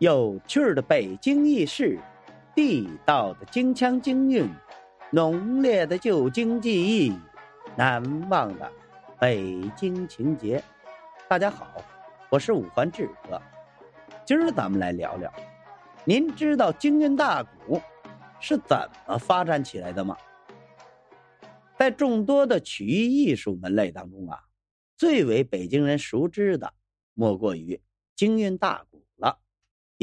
有趣的北京轶事，地道的京腔京韵，浓烈的旧京记忆，难忘的北京情节。大家好，我是五环志哥，今儿咱们来聊聊，您知道京韵大鼓是怎么发展起来的吗？在众多的曲艺艺术门类当中啊，最为北京人熟知的，莫过于京韵大鼓，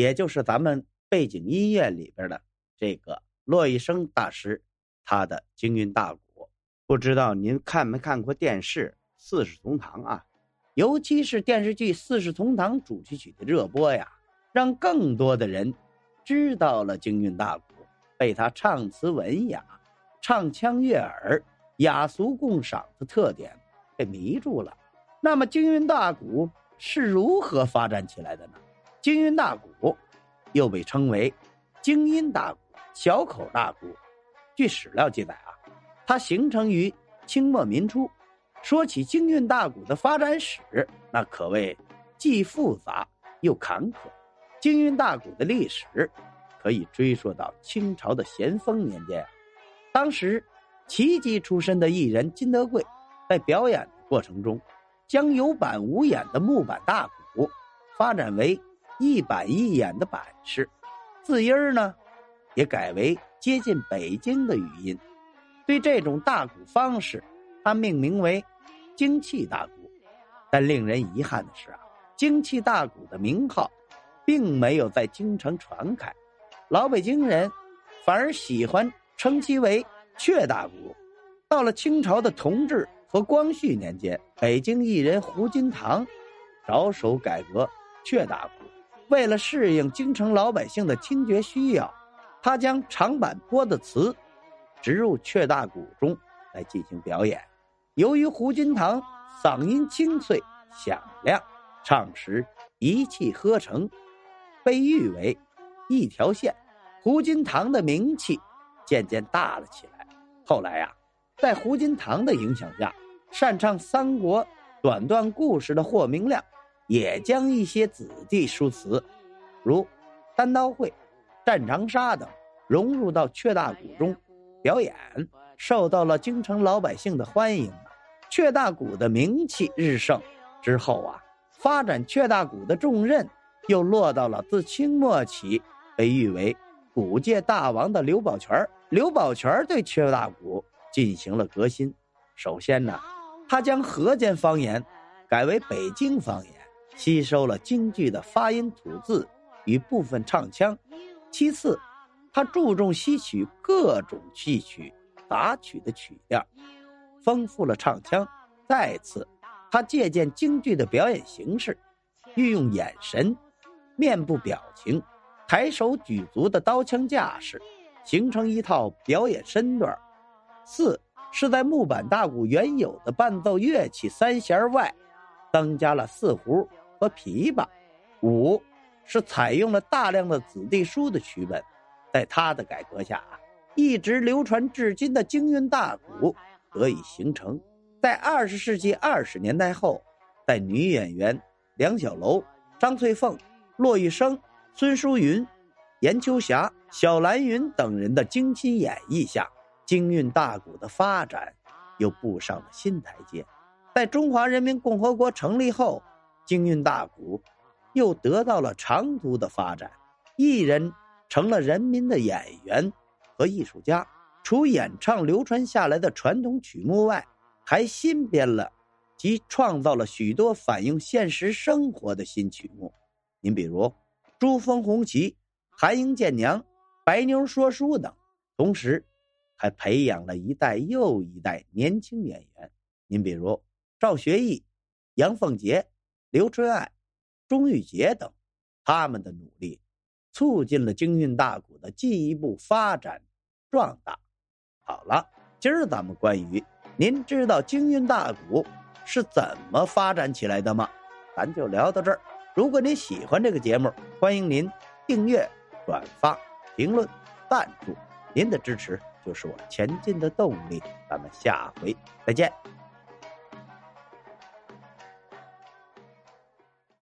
也就是咱们背景音乐里边的这个骆一笙大师他的京韵大鼓。不知道您看没看过电视《四世同堂》啊？尤其是电视剧《四世同堂》主题曲的热播呀，让更多的人知道了京韵大鼓，被他唱词文雅、唱腔悦耳。雅俗共赏的特点被迷住了。那么京韵大鼓是如何发展起来的呢？京韵大鼓又被称为京音大鼓、小口大鼓。据史料记载啊，它形成于清末民初。说起京韵大鼓的发展史，那可谓既复杂又坎坷。京韵大鼓的历史可以追溯到清朝的咸丰年间，当时。奇迹出身的艺人金德贵，在表演的过程中，将有板无眼的木板大鼓发展为一板一眼的板式，字音儿呢，也改为接近北京的语音。对这种大鼓方式，他命名为“京气大鼓”。但令人遗憾的是啊，“京气大鼓”的名号，并没有在京城传开，老北京人反而喜欢称其为。雀大鼓，到了清朝的同治和光绪年间，北京艺人胡金堂着手改革雀大鼓。为了适应京城老百姓的听觉需要，他将长坂坡的词植入雀大鼓中来进行表演。由于胡金堂嗓音清脆响亮，唱时一气呵成，被誉为一条线。胡金堂的名气渐渐大了起来。后来呀，在胡金堂的影响下，擅唱三国短段故事的霍明亮，也将一些子弟书词，如《单刀会》《战长沙》等融入到雀大鼓中表演，受到了京城老百姓的欢迎。雀大鼓的名气日盛之后啊，发展雀大鼓的重任又落到了自清末起被誉为鼓界大王的刘宝全刘宝全对雀大鼓进行了革新。首先呢，他将河间方言改为北京方言，吸收了京剧的发音吐字与部分唱腔。其次，他注重吸取各种戏曲杂曲的曲调，丰富了唱腔。再次，他借鉴京剧的表演形式，运用眼神、面部表情、抬手举足的刀枪架势。形成一套表演身段。四是在木板大鼓原有的伴奏乐器三弦外，增加了四胡和琵琶。五是采用了大量的子弟书的曲本。在他的改革下啊，一直流传至今的京韵大鼓得以形成。在二十世纪二十年代后，在女演员梁小楼、张翠凤、骆玉笙、孙淑云。严秋霞、小兰云等人的精心演绎下，京韵大鼓的发展又步上了新台阶。在中华人民共和国成立后，京韵大鼓又得到了长足的发展，艺人成了人民的演员和艺术家。除演唱流传下来的传统曲目外，还新编了及创造了许多反映现实生活的新曲目。您比如《珠峰红旗》。韩英见娘、白妞说书等，同时还培养了一代又一代年轻演员。您比如赵学义、杨凤杰、刘春爱、钟玉杰等，他们的努力，促进了京韵大鼓的进一步发展壮大。好了，今儿咱们关于您知道京韵大鼓是怎么发展起来的吗？咱就聊到这儿。如果您喜欢这个节目，欢迎您订阅。转发、评论、赞助，您的支持就是我前进的动力。咱们下回再见。